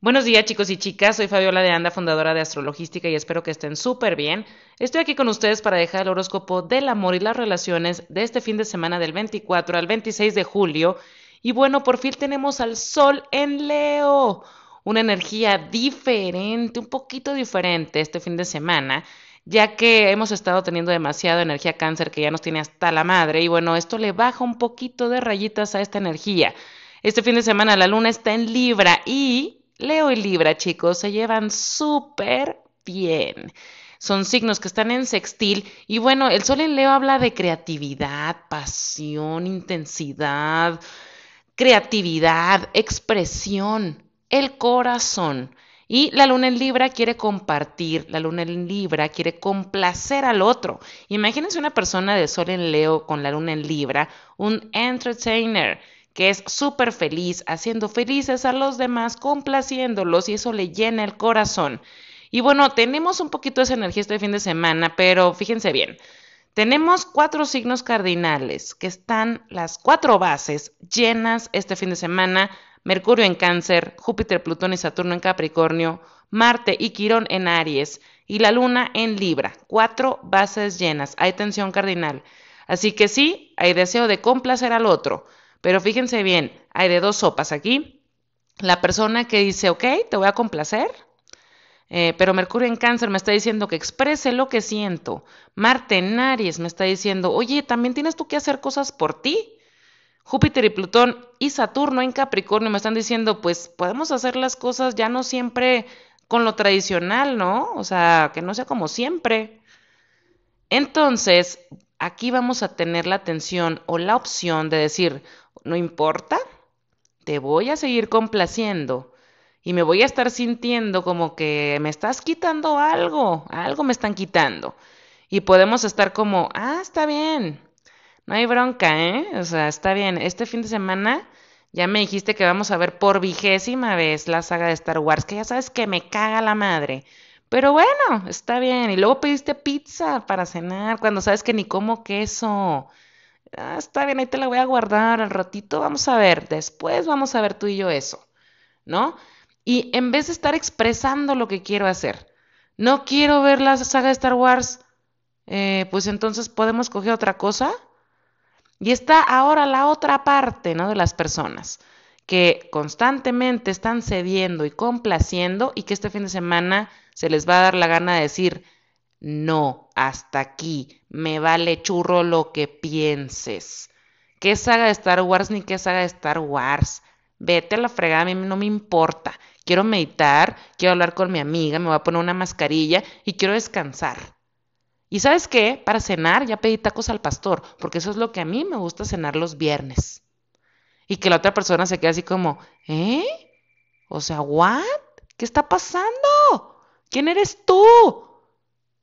Buenos días chicos y chicas, soy Fabiola de Anda, fundadora de Astrologística y espero que estén súper bien. Estoy aquí con ustedes para dejar el horóscopo del amor y las relaciones de este fin de semana del 24 al 26 de julio. Y bueno, por fin tenemos al Sol en Leo, una energía diferente, un poquito diferente este fin de semana, ya que hemos estado teniendo demasiada energía cáncer que ya nos tiene hasta la madre y bueno, esto le baja un poquito de rayitas a esta energía. Este fin de semana la luna está en Libra y Leo y Libra, chicos, se llevan súper bien. Son signos que están en sextil y bueno, el sol en Leo habla de creatividad, pasión, intensidad, creatividad, expresión, el corazón. Y la luna en Libra quiere compartir, la luna en Libra quiere complacer al otro. Imagínense una persona de Sol en Leo con la luna en Libra, un entertainer que es súper feliz, haciendo felices a los demás, complaciéndolos y eso le llena el corazón. Y bueno, tenemos un poquito de esa energía este fin de semana, pero fíjense bien. Tenemos cuatro signos cardinales que están las cuatro bases llenas este fin de semana. Mercurio en cáncer, Júpiter, Plutón y Saturno en Capricornio, Marte y Quirón en Aries y la Luna en Libra. Cuatro bases llenas. Hay tensión cardinal. Así que sí, hay deseo de complacer al otro. Pero fíjense bien, hay de dos sopas aquí. La persona que dice, ok, te voy a complacer, eh, pero Mercurio en cáncer me está diciendo que exprese lo que siento. Marte en Aries me está diciendo, oye, también tienes tú que hacer cosas por ti. Júpiter y Plutón y Saturno en Capricornio me están diciendo, pues podemos hacer las cosas ya no siempre con lo tradicional, ¿no? O sea, que no sea como siempre. Entonces, aquí vamos a tener la atención o la opción de decir, no importa, te voy a seguir complaciendo y me voy a estar sintiendo como que me estás quitando algo, algo me están quitando. Y podemos estar como, ah, está bien, no hay bronca, ¿eh? O sea, está bien, este fin de semana ya me dijiste que vamos a ver por vigésima vez la saga de Star Wars, que ya sabes que me caga la madre. Pero bueno, está bien. Y luego pediste pizza para cenar cuando sabes que ni como queso. Ah, está bien, ahí te la voy a guardar al ratito, vamos a ver, después vamos a ver tú y yo eso, ¿no? Y en vez de estar expresando lo que quiero hacer, no quiero ver la saga de Star Wars, eh, pues entonces podemos coger otra cosa. Y está ahora la otra parte, ¿no? De las personas que constantemente están cediendo y complaciendo y que este fin de semana se les va a dar la gana de decir, no, hasta aquí, me vale churro lo que pienses. ¿Qué saga de Star Wars ni qué saga de Star Wars? Vete a la fregada, a mí no me importa. Quiero meditar, quiero hablar con mi amiga, me voy a poner una mascarilla y quiero descansar. ¿Y sabes qué? Para cenar ya pedí tacos al pastor, porque eso es lo que a mí me gusta cenar los viernes. Y que la otra persona se quede así como, ¿eh? O sea, ¿what? ¿Qué está pasando? ¿Quién eres tú?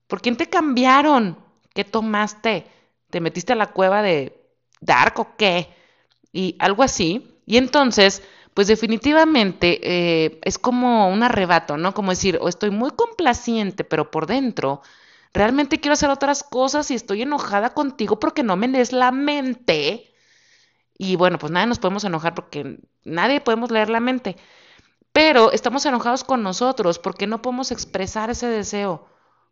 ¿Por quién te cambiaron? ¿Qué tomaste? ¿Te metiste a la cueva de Dark o qué? Y algo así. Y entonces, pues definitivamente eh, es como un arrebato, ¿no? Como decir, o estoy muy complaciente, pero por dentro realmente quiero hacer otras cosas y estoy enojada contigo porque no me lees la mente. Y bueno, pues nadie nos podemos enojar porque nadie podemos leer la mente. Pero estamos enojados con nosotros porque no podemos expresar ese deseo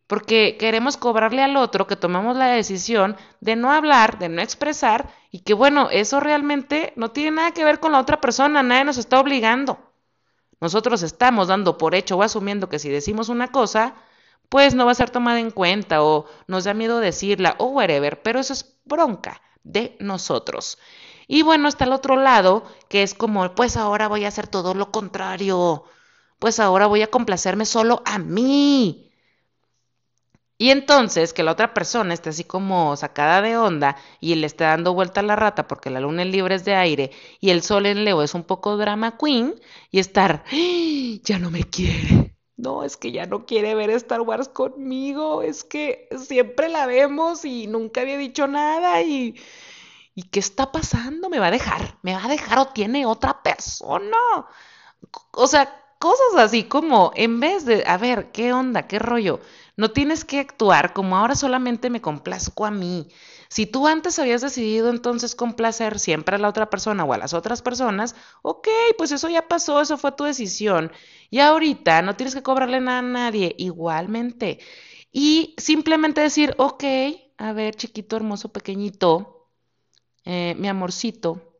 porque queremos cobrarle al otro que tomamos la decisión de no hablar, de no expresar, y que bueno, eso realmente no tiene nada que ver con la otra persona, nadie nos está obligando. Nosotros estamos dando por hecho o asumiendo que si decimos una cosa, pues no va a ser tomada en cuenta o nos da miedo decirla o whatever, pero eso es bronca de nosotros. Y bueno, está el otro lado, que es como, pues ahora voy a hacer todo lo contrario, pues ahora voy a complacerme solo a mí. Y entonces que la otra persona esté así como sacada de onda y le esté dando vuelta a la rata porque la luna en libre es de aire y el sol en Leo es un poco drama queen y estar, ¡Ah! ya no me quiere. No, es que ya no quiere ver Star Wars conmigo, es que siempre la vemos y nunca había dicho nada y... ¿Y qué está pasando? ¿Me va a dejar? ¿Me va a dejar o tiene otra persona? O sea, cosas así como, en vez de, a ver, ¿qué onda? ¿Qué rollo? No tienes que actuar como ahora solamente me complazco a mí. Si tú antes habías decidido entonces complacer siempre a la otra persona o a las otras personas, ok, pues eso ya pasó, eso fue tu decisión. Y ahorita no tienes que cobrarle nada a nadie, igualmente. Y simplemente decir, ok, a ver, chiquito, hermoso, pequeñito, eh, mi amorcito,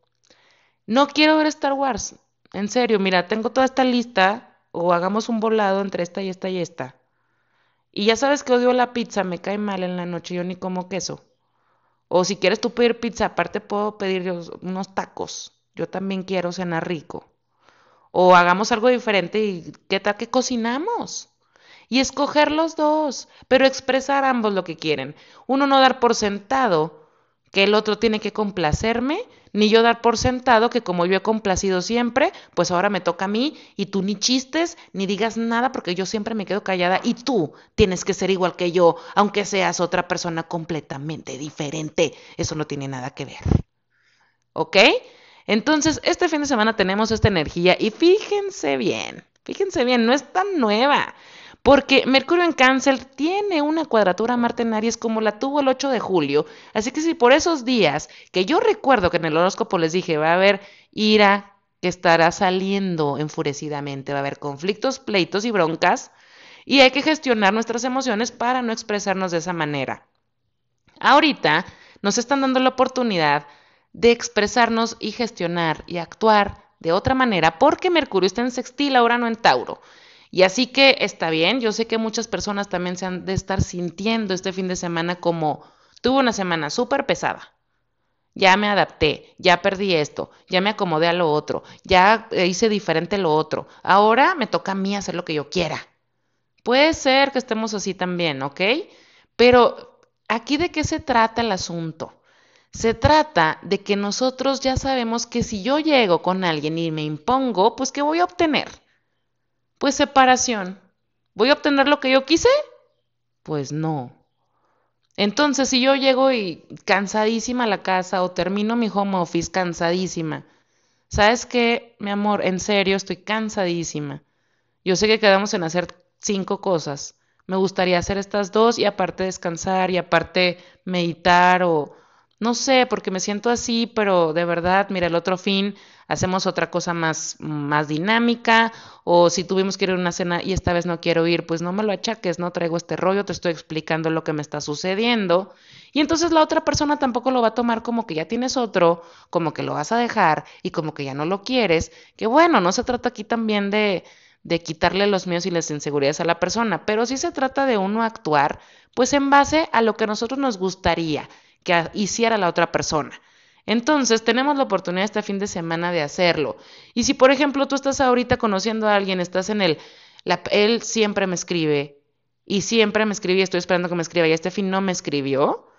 no quiero ver Star Wars. En serio, mira, tengo toda esta lista o hagamos un volado entre esta y esta y esta. Y ya sabes que odio la pizza, me cae mal en la noche, yo ni como queso. O si quieres tú pedir pizza, aparte puedo pedir unos tacos. Yo también quiero cenar rico. O hagamos algo diferente y ¿qué tal que cocinamos? Y escoger los dos, pero expresar ambos lo que quieren. Uno no dar por sentado que el otro tiene que complacerme, ni yo dar por sentado que como yo he complacido siempre, pues ahora me toca a mí y tú ni chistes ni digas nada porque yo siempre me quedo callada y tú tienes que ser igual que yo, aunque seas otra persona completamente diferente. Eso no tiene nada que ver. ¿Ok? Entonces, este fin de semana tenemos esta energía y fíjense bien, fíjense bien, no es tan nueva. Porque Mercurio en Cáncer tiene una cuadratura Marte en Aries como la tuvo el 8 de julio. Así que si por esos días, que yo recuerdo que en el horóscopo les dije, va a haber ira que estará saliendo enfurecidamente, va a haber conflictos, pleitos y broncas, y hay que gestionar nuestras emociones para no expresarnos de esa manera. Ahorita nos están dando la oportunidad de expresarnos y gestionar y actuar de otra manera porque Mercurio está en sextil, ahora no en Tauro. Y así que está bien, yo sé que muchas personas también se han de estar sintiendo este fin de semana como tuve una semana súper pesada. Ya me adapté, ya perdí esto, ya me acomodé a lo otro, ya hice diferente lo otro. Ahora me toca a mí hacer lo que yo quiera. Puede ser que estemos así también, ¿ok? Pero aquí de qué se trata el asunto? Se trata de que nosotros ya sabemos que si yo llego con alguien y me impongo, pues ¿qué voy a obtener? Pues separación. ¿Voy a obtener lo que yo quise? Pues no. Entonces, si yo llego y cansadísima a la casa o termino mi home office cansadísima, ¿sabes qué, mi amor? En serio, estoy cansadísima. Yo sé que quedamos en hacer cinco cosas. Me gustaría hacer estas dos y aparte descansar y aparte meditar o no sé, porque me siento así, pero de verdad, mira, el otro fin hacemos otra cosa más, más dinámica, o si tuvimos que ir a una cena y esta vez no quiero ir, pues no me lo achaques, no traigo este rollo, te estoy explicando lo que me está sucediendo. Y entonces la otra persona tampoco lo va a tomar como que ya tienes otro, como que lo vas a dejar y como que ya no lo quieres, que bueno, no se trata aquí también de, de quitarle los miedos y las inseguridades a la persona, pero sí se trata de uno actuar pues en base a lo que a nosotros nos gustaría que hiciera la otra persona. Entonces, tenemos la oportunidad este fin de semana de hacerlo. Y si, por ejemplo, tú estás ahorita conociendo a alguien, estás en el, él siempre me escribe y siempre me escribe y estoy esperando que me escriba y este fin no me escribió,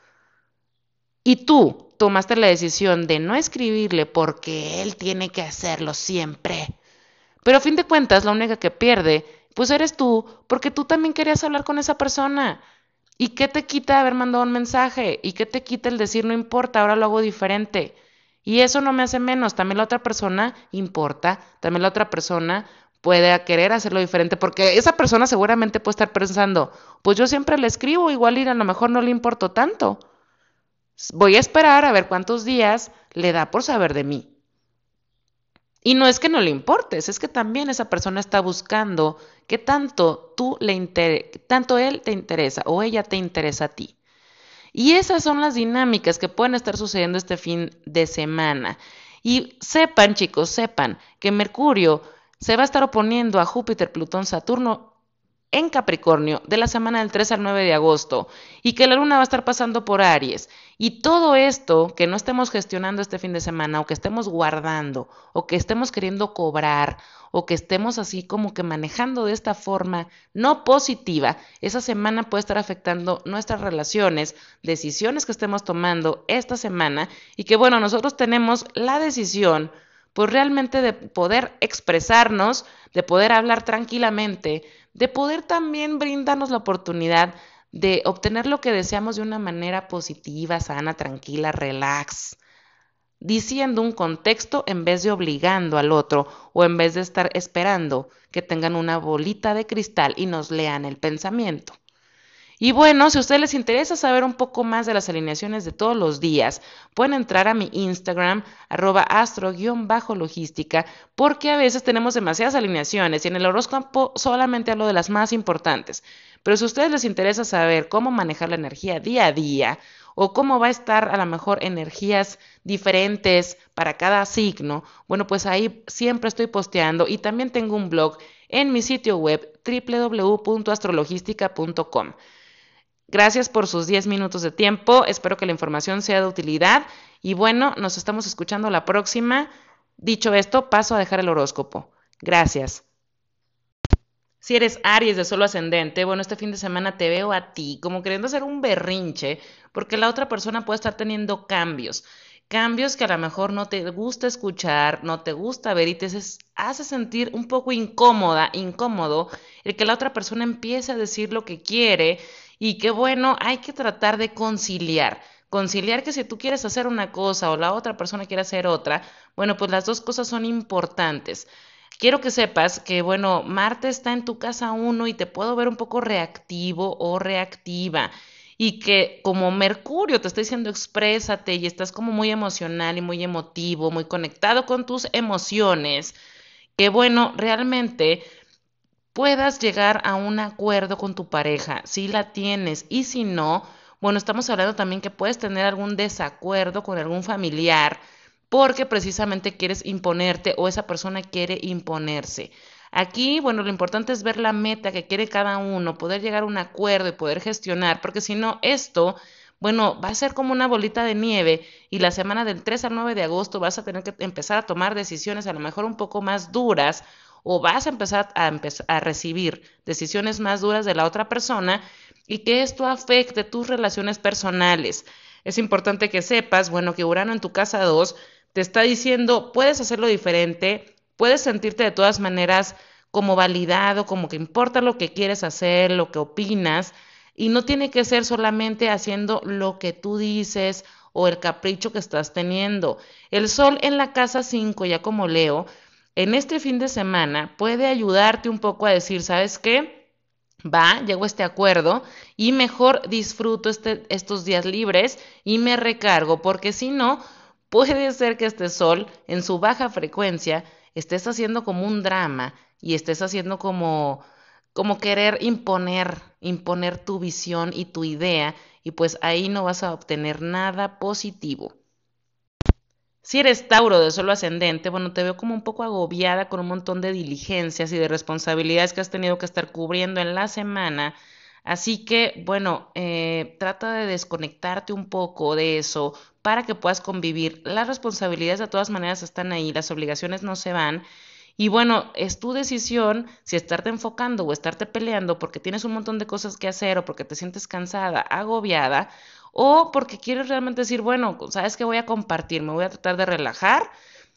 y tú tomaste la decisión de no escribirle porque él tiene que hacerlo siempre. Pero a fin de cuentas, la única que pierde, pues eres tú, porque tú también querías hablar con esa persona. ¿Y qué te quita haber mandado un mensaje? ¿Y qué te quita el decir no importa, ahora lo hago diferente? Y eso no me hace menos, también la otra persona importa, también la otra persona puede querer hacerlo diferente, porque esa persona seguramente puede estar pensando, pues yo siempre le escribo, igual y a lo mejor no le importo tanto. Voy a esperar a ver cuántos días le da por saber de mí. Y no es que no le importes, es que también esa persona está buscando que tanto tú le tanto él te interesa o ella te interesa a ti. Y esas son las dinámicas que pueden estar sucediendo este fin de semana. Y sepan, chicos, sepan que Mercurio se va a estar oponiendo a Júpiter, Plutón, Saturno en Capricornio de la semana del 3 al 9 de agosto y que la luna va a estar pasando por Aries. Y todo esto que no estemos gestionando este fin de semana o que estemos guardando o que estemos queriendo cobrar o que estemos así como que manejando de esta forma no positiva, esa semana puede estar afectando nuestras relaciones, decisiones que estemos tomando esta semana y que bueno, nosotros tenemos la decisión pues realmente de poder expresarnos, de poder hablar tranquilamente, de poder también brindarnos la oportunidad de obtener lo que deseamos de una manera positiva, sana, tranquila, relax. diciendo un contexto en vez de obligando al otro o en vez de estar esperando que tengan una bolita de cristal y nos lean el pensamiento. Y bueno, si a ustedes les interesa saber un poco más de las alineaciones de todos los días, pueden entrar a mi Instagram, arroba astro-logística, porque a veces tenemos demasiadas alineaciones y en el horóscopo solamente hablo de las más importantes. Pero si a ustedes les interesa saber cómo manejar la energía día a día, o cómo va a estar a lo mejor energías diferentes para cada signo, bueno, pues ahí siempre estoy posteando y también tengo un blog en mi sitio web www.astrologística.com. Gracias por sus 10 minutos de tiempo. Espero que la información sea de utilidad. Y bueno, nos estamos escuchando la próxima. Dicho esto, paso a dejar el horóscopo. Gracias. Si eres Aries de solo ascendente, bueno, este fin de semana te veo a ti como queriendo hacer un berrinche, porque la otra persona puede estar teniendo cambios. Cambios que a lo mejor no te gusta escuchar, no te gusta ver y te hace sentir un poco incómoda, incómodo, el que la otra persona empiece a decir lo que quiere y que bueno, hay que tratar de conciliar. Conciliar que si tú quieres hacer una cosa o la otra persona quiere hacer otra, bueno, pues las dos cosas son importantes. Quiero que sepas que, bueno, Marte está en tu casa uno y te puedo ver un poco reactivo o reactiva. Y que como Mercurio te está diciendo exprésate y estás como muy emocional y muy emotivo, muy conectado con tus emociones, que bueno, realmente puedas llegar a un acuerdo con tu pareja, si la tienes y si no, bueno, estamos hablando también que puedes tener algún desacuerdo con algún familiar porque precisamente quieres imponerte o esa persona quiere imponerse. Aquí, bueno, lo importante es ver la meta que quiere cada uno, poder llegar a un acuerdo y poder gestionar, porque si no, esto, bueno, va a ser como una bolita de nieve y la semana del 3 al 9 de agosto vas a tener que empezar a tomar decisiones a lo mejor un poco más duras o vas a empezar a, recibir decisiones más duras de la otra persona y que esto afecte tus relaciones personales. Es importante que sepas, bueno, que Urano en tu casa 2 te está diciendo, puedes hacerlo diferente, puedes sentirte de todas maneras como validado, como que importa lo que quieres hacer, lo que opinas, y no tiene que ser solamente haciendo lo que tú dices o el capricho que estás teniendo. El sol en la casa 5, ya como leo, en este fin de semana puede ayudarte un poco a decir, ¿sabes qué? Va, llego a este acuerdo y mejor disfruto este, estos días libres y me recargo, porque si no, puede ser que este sol en su baja frecuencia estés haciendo como un drama y estés haciendo como como querer imponer, imponer tu visión y tu idea y pues ahí no vas a obtener nada positivo. Si eres Tauro de solo ascendente, bueno, te veo como un poco agobiada con un montón de diligencias y de responsabilidades que has tenido que estar cubriendo en la semana. Así que, bueno, eh, trata de desconectarte un poco de eso para que puedas convivir. Las responsabilidades de todas maneras están ahí, las obligaciones no se van. Y bueno, es tu decisión si estarte enfocando o estarte peleando porque tienes un montón de cosas que hacer o porque te sientes cansada, agobiada, o porque quieres realmente decir, bueno, sabes que voy a compartir, me voy a tratar de relajar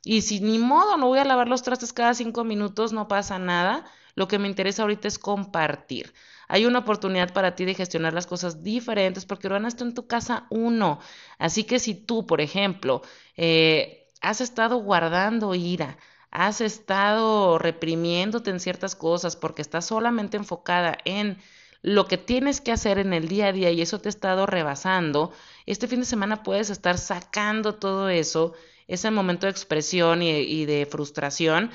y si ni modo no voy a lavar los trastes cada cinco minutos, no pasa nada. Lo que me interesa ahorita es compartir. Hay una oportunidad para ti de gestionar las cosas diferentes porque van a estar en tu casa uno. Así que si tú, por ejemplo, eh, has estado guardando ira, has estado reprimiéndote en ciertas cosas porque estás solamente enfocada en lo que tienes que hacer en el día a día y eso te ha estado rebasando, este fin de semana puedes estar sacando todo eso, ese momento de expresión y, de frustración,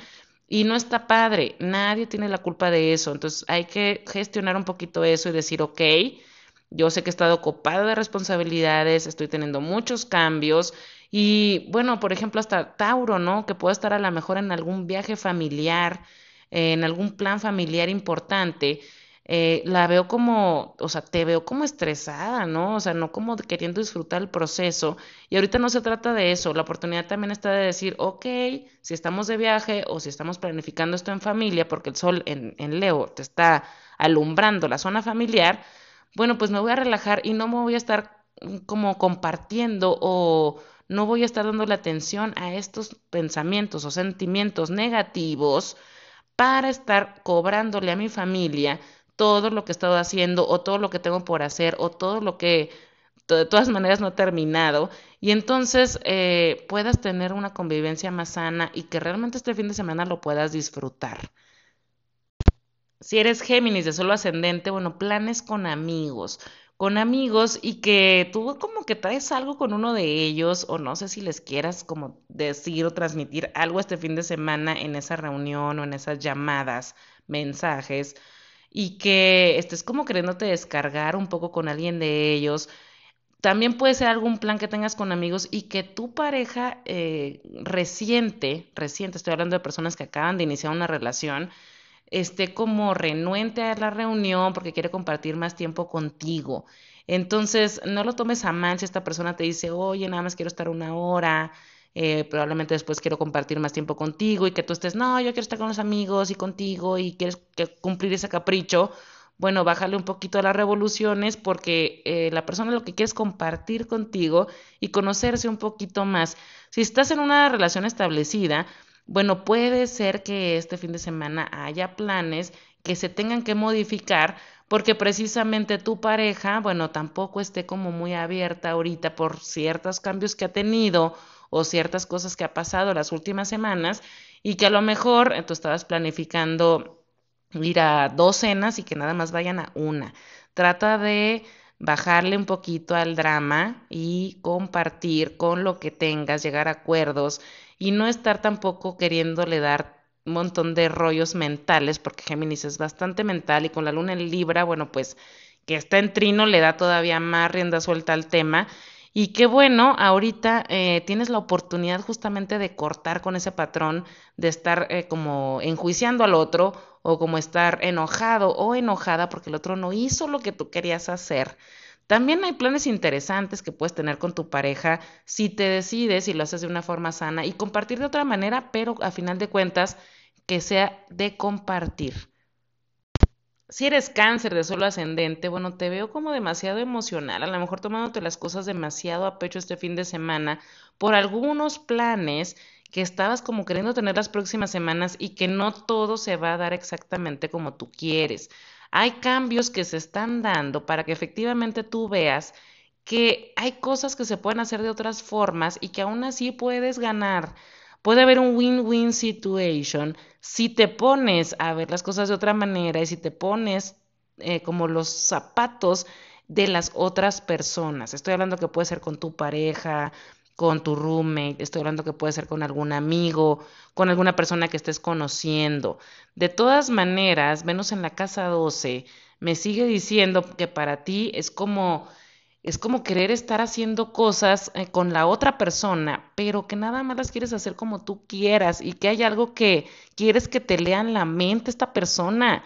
y no está padre, nadie tiene la culpa de eso, entonces hay que gestionar un poquito eso y decir, ok, yo sé que he estado ocupada de responsabilidades, estoy teniendo muchos cambios y bueno, por ejemplo, hasta Tauro, ¿no? Que puedo estar a lo mejor en algún viaje familiar, en algún plan familiar importante eh, la veo como, o sea, te veo como estresada, ¿no? O sea, no como queriendo disfrutar el proceso. Y ahorita no se trata de eso, la oportunidad también está de decir, ok, si estamos de viaje o si estamos planificando esto en familia, porque el sol en, en Leo te está alumbrando la zona familiar, bueno, pues me voy a relajar y no me voy a estar como compartiendo o no voy a estar dando la atención a estos pensamientos o sentimientos negativos para estar cobrándole a mi familia todo lo que he estado haciendo o todo lo que tengo por hacer o todo lo que de todas maneras no ha terminado y entonces eh, puedas tener una convivencia más sana y que realmente este fin de semana lo puedas disfrutar. Si eres Géminis de solo ascendente, bueno, planes con amigos, con amigos y que tú como que traes algo con uno de ellos o no sé si les quieras como decir o transmitir algo este fin de semana en esa reunión o en esas llamadas, mensajes y que estés como queriéndote descargar un poco con alguien de ellos también puede ser algún plan que tengas con amigos y que tu pareja eh, reciente, reciente, estoy hablando de personas que acaban de iniciar una relación, esté como renuente a la reunión porque quiere compartir más tiempo contigo. Entonces, no lo tomes a mal si esta persona te dice, oye, nada más quiero estar una hora, eh, probablemente después quiero compartir más tiempo contigo y que tú estés, no, yo quiero estar con los amigos y contigo y quieres cumplir ese capricho bueno, bájale un poquito a las revoluciones porque eh, la persona lo que quiere es compartir contigo y conocerse un poquito más. Si estás en una relación establecida, bueno, puede ser que este fin de semana haya planes que se tengan que modificar porque precisamente tu pareja, bueno, tampoco esté como muy abierta ahorita por ciertos cambios que ha tenido o ciertas cosas que ha pasado las últimas semanas y que a lo mejor eh, tú estabas planificando ir a dos cenas y que nada más vayan a una. Trata de bajarle un poquito al drama y compartir con lo que tengas, llegar a acuerdos y no estar tampoco queriéndole dar un montón de rollos mentales, porque Géminis es bastante mental y con la luna en Libra, bueno, pues que está en trino le da todavía más rienda suelta al tema y qué bueno, ahorita eh, tienes la oportunidad justamente de cortar con ese patrón, de estar eh, como enjuiciando al otro o como estar enojado o enojada porque el otro no hizo lo que tú querías hacer. También hay planes interesantes que puedes tener con tu pareja si te decides y lo haces de una forma sana y compartir de otra manera, pero a final de cuentas que sea de compartir si eres cáncer de solo ascendente, bueno, te veo como demasiado emocional, a lo mejor tomándote las cosas demasiado a pecho este fin de semana por algunos planes que estabas como queriendo tener las próximas semanas y que no todo se va a dar exactamente como tú quieres. Hay cambios que se están dando para que efectivamente tú veas que hay cosas que se pueden hacer de otras formas y que aún así puedes ganar puede haber un win-win situation si te pones a ver las cosas de otra manera y si te pones eh, como los zapatos de las otras personas. Estoy hablando que puede ser con tu pareja, con tu roommate, estoy hablando que puede ser con algún amigo, con alguna persona que estés conociendo. De todas maneras, menos en la casa 12, me sigue diciendo que para ti es como es como querer estar haciendo cosas eh, con la otra persona, pero que nada más las quieres hacer como tú quieras y que hay algo que quieres que te lean la mente esta persona.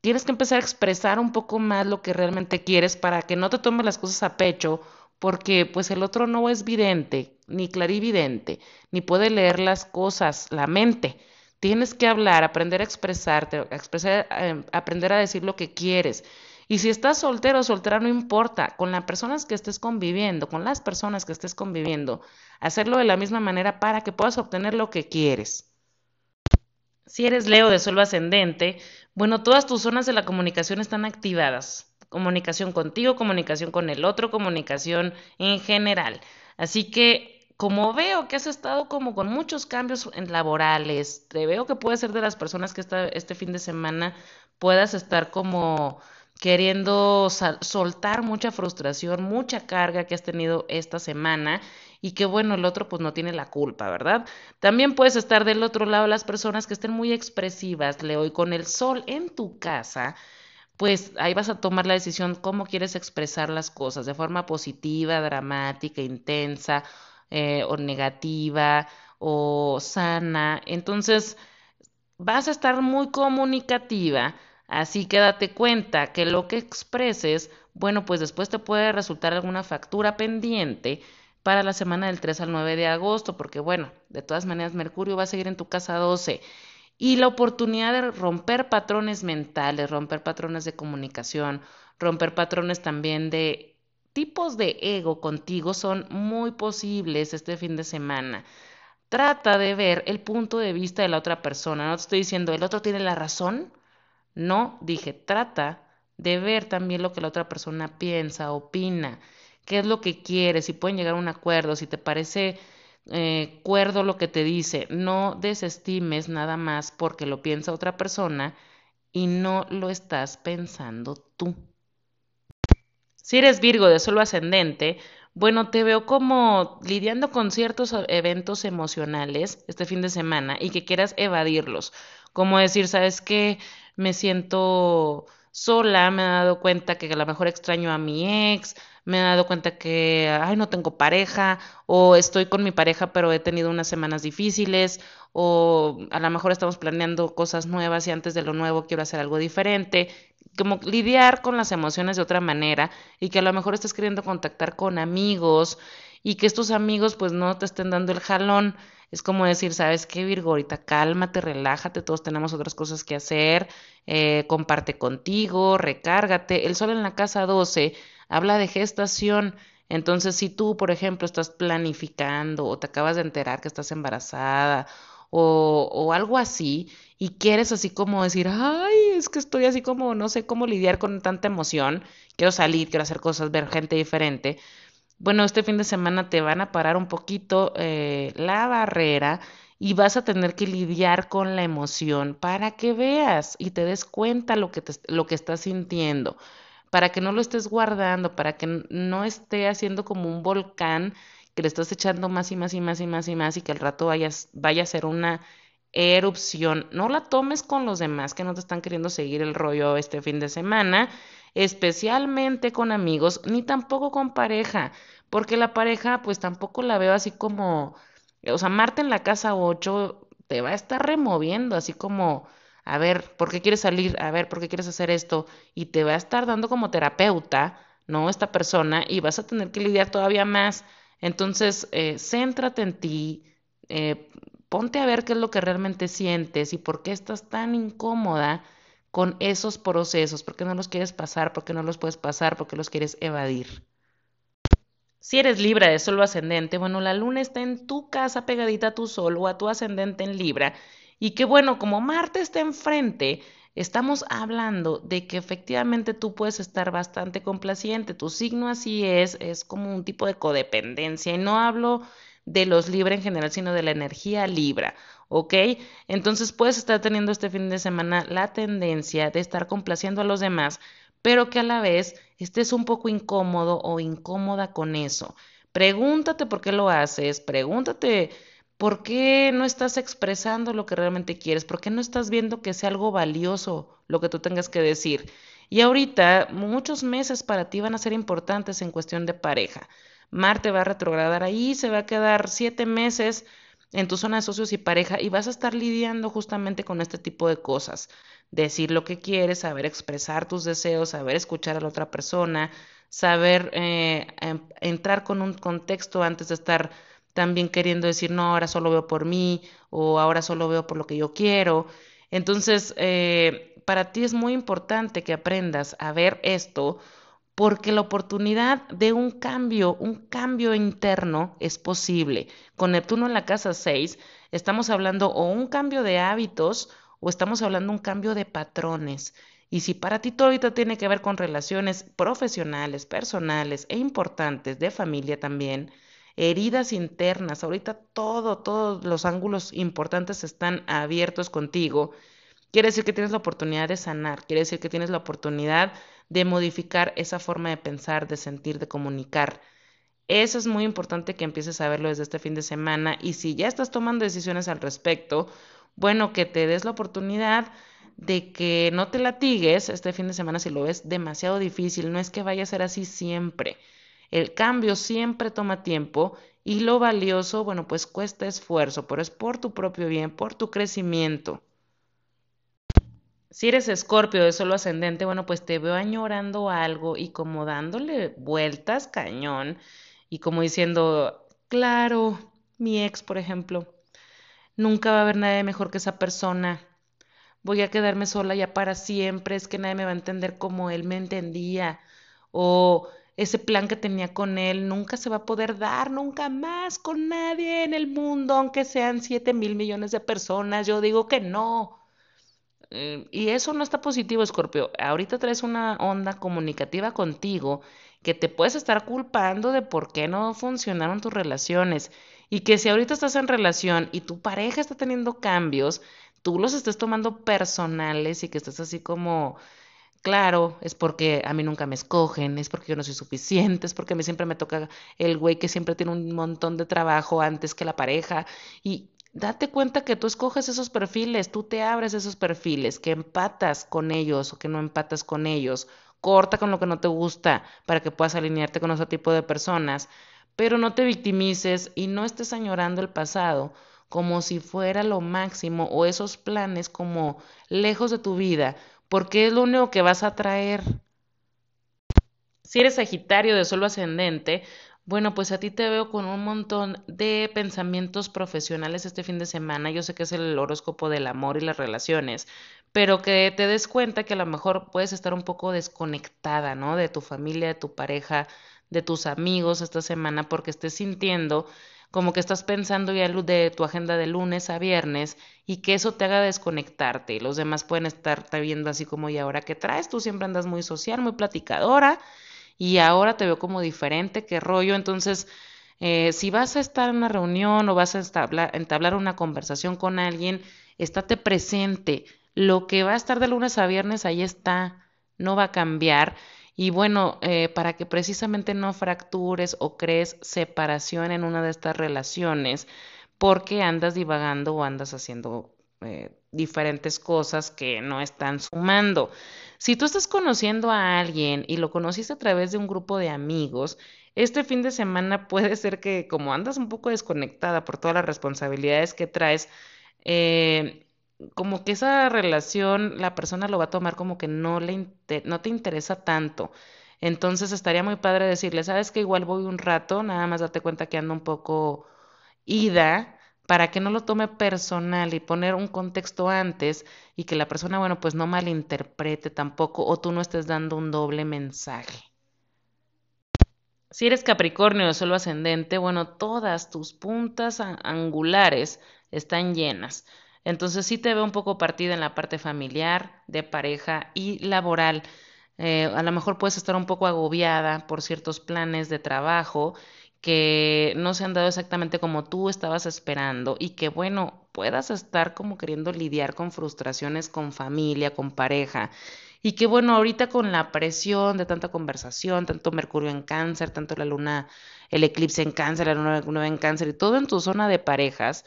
Tienes que empezar a expresar un poco más lo que realmente quieres para que no te tomes las cosas a pecho, porque pues el otro no es vidente, ni clarividente, ni puede leer las cosas, la mente. Tienes que hablar, aprender a expresarte, expresar, eh, aprender a decir lo que quieres. Y si estás soltero o soltera, no importa, con las personas que estés conviviendo, con las personas que estés conviviendo, hacerlo de la misma manera para que puedas obtener lo que quieres. Si eres Leo de suelo ascendente, bueno, todas tus zonas de la comunicación están activadas. Comunicación contigo, comunicación con el otro, comunicación en general. Así que como veo que has estado como con muchos cambios laborales, te veo que puedes ser de las personas que este fin de semana puedas estar como queriendo soltar mucha frustración, mucha carga que has tenido esta semana y que bueno, el otro pues no tiene la culpa, ¿verdad? También puedes estar del otro lado las personas que estén muy expresivas, Leo, y con el sol en tu casa, pues ahí vas a tomar la decisión cómo quieres expresar las cosas, de forma positiva, dramática, intensa eh, o negativa o sana. Entonces, vas a estar muy comunicativa Así que date cuenta que lo que expreses, bueno, pues después te puede resultar alguna factura pendiente para la semana del 3 al 9 de agosto, porque bueno, de todas maneras Mercurio va a seguir en tu casa 12 y la oportunidad de romper patrones mentales, romper patrones de comunicación, romper patrones también de tipos de ego contigo son muy posibles este fin de semana. Trata de ver el punto de vista de la otra persona. No te estoy diciendo, el otro tiene la razón, no, dije, trata de ver también lo que la otra persona piensa, opina, qué es lo que quieres, si pueden llegar a un acuerdo, si te parece eh, cuerdo lo que te dice, no desestimes nada más porque lo piensa otra persona y no lo estás pensando tú. Si eres Virgo de solo ascendente, bueno, te veo como lidiando con ciertos eventos emocionales este fin de semana y que quieras evadirlos. Como decir, ¿sabes qué? Me siento sola, me he dado cuenta que a lo mejor extraño a mi ex, me he dado cuenta que, ay, no tengo pareja, o estoy con mi pareja, pero he tenido unas semanas difíciles, o a lo mejor estamos planeando cosas nuevas y antes de lo nuevo quiero hacer algo diferente, como lidiar con las emociones de otra manera y que a lo mejor estés queriendo contactar con amigos y que estos amigos pues no te estén dando el jalón. Es como decir, ¿sabes qué, Virgo? Ahorita cálmate, relájate, todos tenemos otras cosas que hacer, eh, comparte contigo, recárgate. El sol en la casa 12 habla de gestación. Entonces, si tú, por ejemplo, estás planificando o te acabas de enterar que estás embarazada o, o algo así y quieres así como decir, ay, es que estoy así como, no sé cómo lidiar con tanta emoción, quiero salir, quiero hacer cosas, ver gente diferente. Bueno, este fin de semana te van a parar un poquito eh, la barrera y vas a tener que lidiar con la emoción para que veas y te des cuenta lo que, te, lo que estás sintiendo para que no lo estés guardando, para que no esté haciendo como un volcán que le estás echando más y más y más y más y más y que al rato vayas, vaya a ser una erupción. No la tomes con los demás que no te están queriendo seguir el rollo este fin de semana, especialmente con amigos, ni tampoco con pareja, porque la pareja pues tampoco la veo así como, o sea, Marte en la casa 8 te va a estar removiendo, así como a ver, ¿por qué quieres salir? A ver, ¿por qué quieres hacer esto? Y te va a estar dando como terapeuta, ¿no? Esta persona y vas a tener que lidiar todavía más. Entonces, eh, céntrate en ti, eh, ponte a ver qué es lo que realmente sientes y por qué estás tan incómoda con esos procesos, por qué no los quieres pasar, por qué no los puedes pasar, por qué los quieres evadir. Si eres Libra de solo ascendente, bueno, la luna está en tu casa pegadita a tu sol o a tu ascendente en Libra y que bueno, como Marte está enfrente, estamos hablando de que efectivamente tú puedes estar bastante complaciente. Tu signo así es, es como un tipo de codependencia. Y no hablo de los Libra en general, sino de la energía Libra. ¿Ok? Entonces puedes estar teniendo este fin de semana la tendencia de estar complaciendo a los demás, pero que a la vez estés un poco incómodo o incómoda con eso. Pregúntate por qué lo haces, pregúntate ¿Por qué no estás expresando lo que realmente quieres? ¿Por qué no estás viendo que sea algo valioso lo que tú tengas que decir? Y ahorita muchos meses para ti van a ser importantes en cuestión de pareja. Marte va a retrogradar ahí, se va a quedar siete meses en tu zona de socios y pareja y vas a estar lidiando justamente con este tipo de cosas. Decir lo que quieres, saber expresar tus deseos, saber escuchar a la otra persona, saber eh, em, entrar con un contexto antes de estar también queriendo decir, no, ahora solo veo por mí o ahora solo veo por lo que yo quiero. Entonces, eh, para ti es muy importante que aprendas a ver esto porque la oportunidad de un cambio, un cambio interno es posible. Con Neptuno en la casa 6 estamos hablando o un cambio de hábitos o estamos hablando un cambio de patrones. Y si para ti todo ahorita tiene que ver con relaciones profesionales, personales e importantes, de familia también, heridas internas, ahorita todo, todos los ángulos importantes están abiertos contigo. Quiere decir que tienes la oportunidad de sanar, quiere decir que tienes la oportunidad de modificar esa forma de pensar, de sentir, de comunicar. Eso es muy importante que empieces a verlo desde este fin de semana y si ya estás tomando decisiones al respecto, bueno, que te des la oportunidad de que no te latigues este fin de semana si lo ves demasiado difícil. No es que vaya a ser así siempre. El cambio siempre toma tiempo y lo valioso, bueno, pues cuesta esfuerzo, pero es por tu propio bien, por tu crecimiento. Si eres escorpio de solo ascendente, bueno, pues te veo añorando algo y como dándole vueltas cañón y como diciendo, claro, mi ex, por ejemplo, nunca va a haber nadie mejor que esa persona. Voy a quedarme sola ya para siempre, es que nadie me va a entender como él me entendía. O ese plan que tenía con él nunca se va a poder dar, nunca más con nadie en el mundo, aunque sean siete mil millones de personas. Yo digo que no. Eh, y eso no está positivo, Scorpio. Ahorita traes una onda comunicativa contigo que te puedes estar culpando de por qué no funcionaron tus relaciones. Y que si ahorita estás en relación y tu pareja está teniendo cambios, tú los estés tomando personales y que estás así como, claro, es porque a mí nunca me escogen, es porque yo no soy suficiente, es porque a mí siempre me toca el güey que siempre tiene un montón de trabajo antes que la pareja. Y date cuenta que tú escoges esos perfiles, tú te abres esos perfiles, que empatas con ellos o que no empatas con ellos. Corta con lo que no te gusta para que puedas alinearte con ese tipo de personas, pero no te victimices y no estés añorando el pasado como si fuera lo máximo o esos planes como lejos de tu vida, porque es lo único que vas a traer. Si eres Sagitario de suelo ascendente, bueno, pues a ti te veo con un montón de pensamientos profesionales este fin de semana. Yo sé que es el horóscopo del amor y las relaciones, pero que te des cuenta que a lo mejor puedes estar un poco desconectada, ¿no? De tu familia, de tu pareja, de tus amigos esta semana, porque estés sintiendo como que estás pensando ya de tu agenda de lunes a viernes y que eso te haga desconectarte. Y los demás pueden estar viendo así como, ¿y ahora qué traes? Tú siempre andas muy social, muy platicadora y ahora te veo como diferente, qué rollo. Entonces, eh, si vas a estar en una reunión o vas a entablar, una conversación con alguien, estate presente. Lo que va a estar de lunes a viernes, ahí está, no va a cambiar. Y bueno, eh, para que precisamente no fractures o crees separación en una de estas relaciones, porque andas divagando o andas haciendo eh, diferentes cosas que no están sumando. Si tú estás conociendo a alguien y lo conociste a través de un grupo de amigos, este fin de semana puede ser que como andas un poco desconectada por todas las responsabilidades que traes, eh, como que esa relación la persona lo va a tomar como que no, le no te interesa tanto. Entonces estaría muy padre decirle, sabes que igual voy un rato, nada más date cuenta que ando un poco ida para que no lo tome personal y poner un contexto antes y que la persona, bueno, pues no malinterprete tampoco o tú no estés dando un doble mensaje. Si eres Capricornio o solo ascendente, bueno, todas tus puntas angulares están llenas. Entonces sí te veo un poco partida en la parte familiar, de pareja y laboral. Eh, a lo mejor puedes estar un poco agobiada por ciertos planes de trabajo que no se han dado exactamente como tú estabas esperando y que bueno, puedas estar como queriendo lidiar con frustraciones con familia, con pareja y que bueno, ahorita con la presión de tanta conversación, tanto Mercurio en cáncer, tanto la luna, el eclipse en cáncer, la luna nueva en cáncer y todo en tu zona de parejas,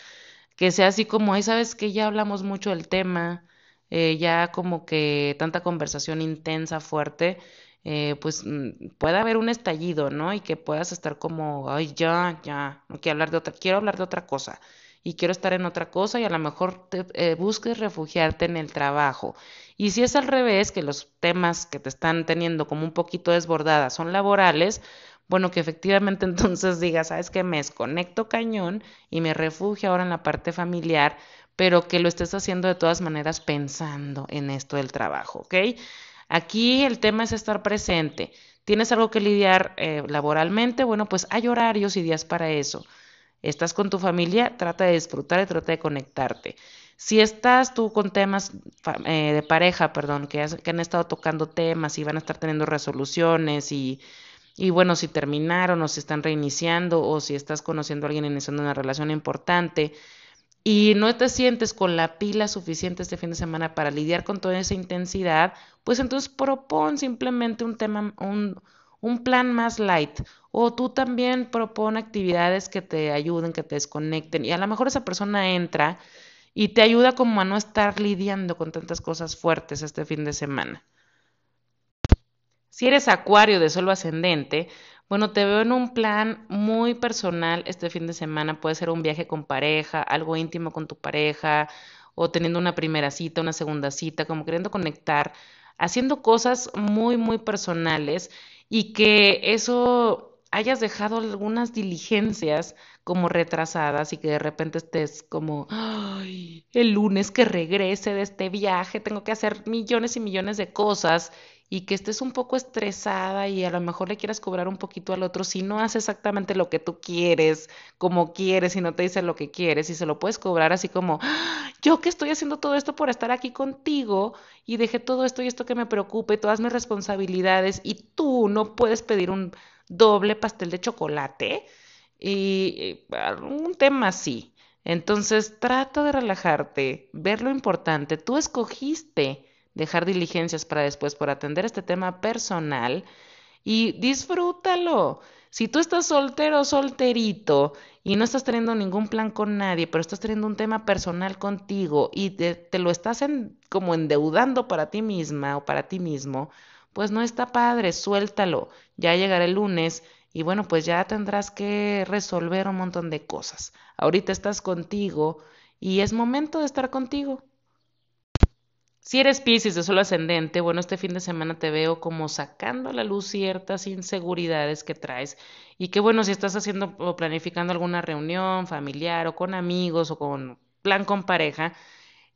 que sea así como, ahí sabes que ya hablamos mucho del tema, eh, ya como que tanta conversación intensa, fuerte, eh, pues mm, pueda haber un estallido, ¿no? Y que puedas estar como, ay, ya, ya, no quiero hablar de otra, quiero hablar de otra cosa y quiero estar en otra cosa y a lo mejor te, eh, busques refugiarte en el trabajo. Y si es al revés, que los temas que te están teniendo como un poquito desbordadas son laborales, bueno, que efectivamente entonces digas, sabes que me desconecto cañón y me refugio ahora en la parte familiar, pero que lo estés haciendo de todas maneras pensando en esto del trabajo, ¿ok? Aquí el tema es estar presente. ¿Tienes algo que lidiar eh, laboralmente? Bueno, pues hay horarios y días para eso. Estás con tu familia, trata de disfrutar y trata de conectarte. Si estás tú con temas eh, de pareja, perdón, que, que, han estado tocando temas y van a estar teniendo resoluciones y, y bueno, si terminaron o si están reiniciando o si estás conociendo a alguien iniciando una relación importante, y no te sientes con la pila suficiente este fin de semana para lidiar con toda esa intensidad, pues entonces propon simplemente un tema, un, un plan más light. O tú también propon actividades que te ayuden, que te desconecten. Y a lo mejor esa persona entra y te ayuda como a no estar lidiando con tantas cosas fuertes este fin de semana. Si eres acuario de solo ascendente, bueno, te veo en un plan muy personal este fin de semana. Puede ser un viaje con pareja, algo íntimo con tu pareja, o teniendo una primera cita, una segunda cita, como queriendo conectar, haciendo cosas muy, muy personales y que eso hayas dejado algunas diligencias como retrasadas y que de repente estés como, ay, el lunes que regrese de este viaje, tengo que hacer millones y millones de cosas y que estés un poco estresada y a lo mejor le quieras cobrar un poquito al otro si no hace exactamente lo que tú quieres, como quieres y no te dice lo que quieres y se lo puedes cobrar así como, ¡Ah! yo que estoy haciendo todo esto por estar aquí contigo y dejé todo esto y esto que me preocupe, todas mis responsabilidades y tú no puedes pedir un doble pastel de chocolate y, un tema así. Entonces trata de relajarte, ver lo importante. Tú escogiste dejar diligencias para después por atender este tema personal y disfrútalo. Si tú estás soltero o solterito y no estás teniendo ningún plan con nadie, pero estás teniendo un tema personal contigo y te, lo estás como endeudando para ti misma o para ti mismo, pues no está padre, suéltalo. Ya llegará el lunes y bueno, pues ya tendrás que resolver un montón de cosas. Ahorita estás contigo y es momento de estar contigo. Si eres Pisces de solo ascendente, bueno, este fin de semana te veo como sacando a la luz ciertas inseguridades que traes y que bueno, si estás haciendo o planificando alguna reunión familiar o con amigos o con plan con pareja,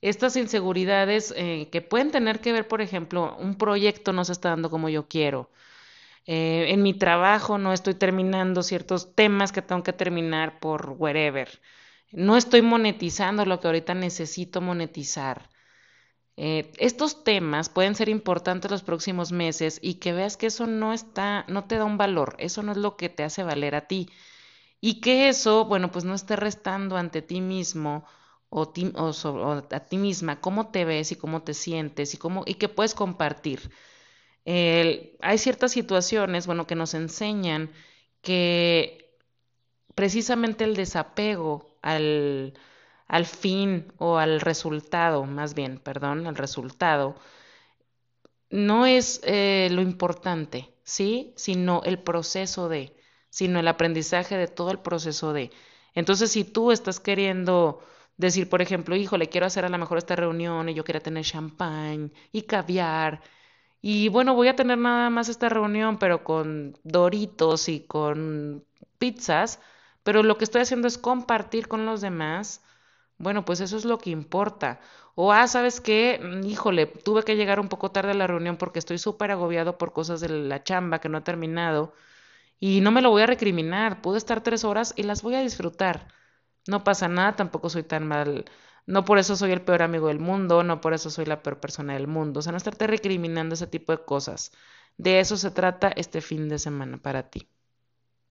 estas inseguridades eh, que pueden tener que ver, por ejemplo, un proyecto no se está dando como yo quiero. Eh, en mi trabajo no estoy terminando ciertos temas que tengo que terminar por wherever. No estoy monetizando lo que ahorita necesito monetizar. Eh, estos temas pueden ser importantes los próximos meses y que veas que eso no está, no te da un valor, eso no es lo que te hace valer a ti. Y que eso, bueno, pues no esté restando ante ti mismo o, o, a ti misma cómo te ves y cómo te sientes y cómo y que puedes compartir. hay ciertas situaciones, bueno, que nos enseñan que precisamente el desapego al, al fin o al resultado, más bien, perdón, al resultado, no es eh, lo importante, ¿sí? Sino el proceso de, sino el aprendizaje de todo el proceso de. Entonces, si tú estás queriendo decir, por ejemplo, hijo, le quiero hacer a lo mejor esta reunión y yo quiero tener champán y caviar, y bueno, voy a tener nada más esta reunión, pero con doritos y con pizzas, pero lo que estoy haciendo es compartir con los demás bueno, pues eso es lo que importa. O, ah, ¿sabes qué? Mm, híjole, tuve que llegar un poco tarde a la reunión porque estoy súper agobiado por cosas de la chamba que no he terminado. Y no me lo voy a recriminar. Pude estar tres horas y las voy a disfrutar. No pasa nada, tampoco soy tan mal. No por eso soy el peor amigo del mundo, no por eso soy la peor persona del mundo. O sea, no estarte recriminando ese tipo de cosas. De eso se trata este fin de semana para ti.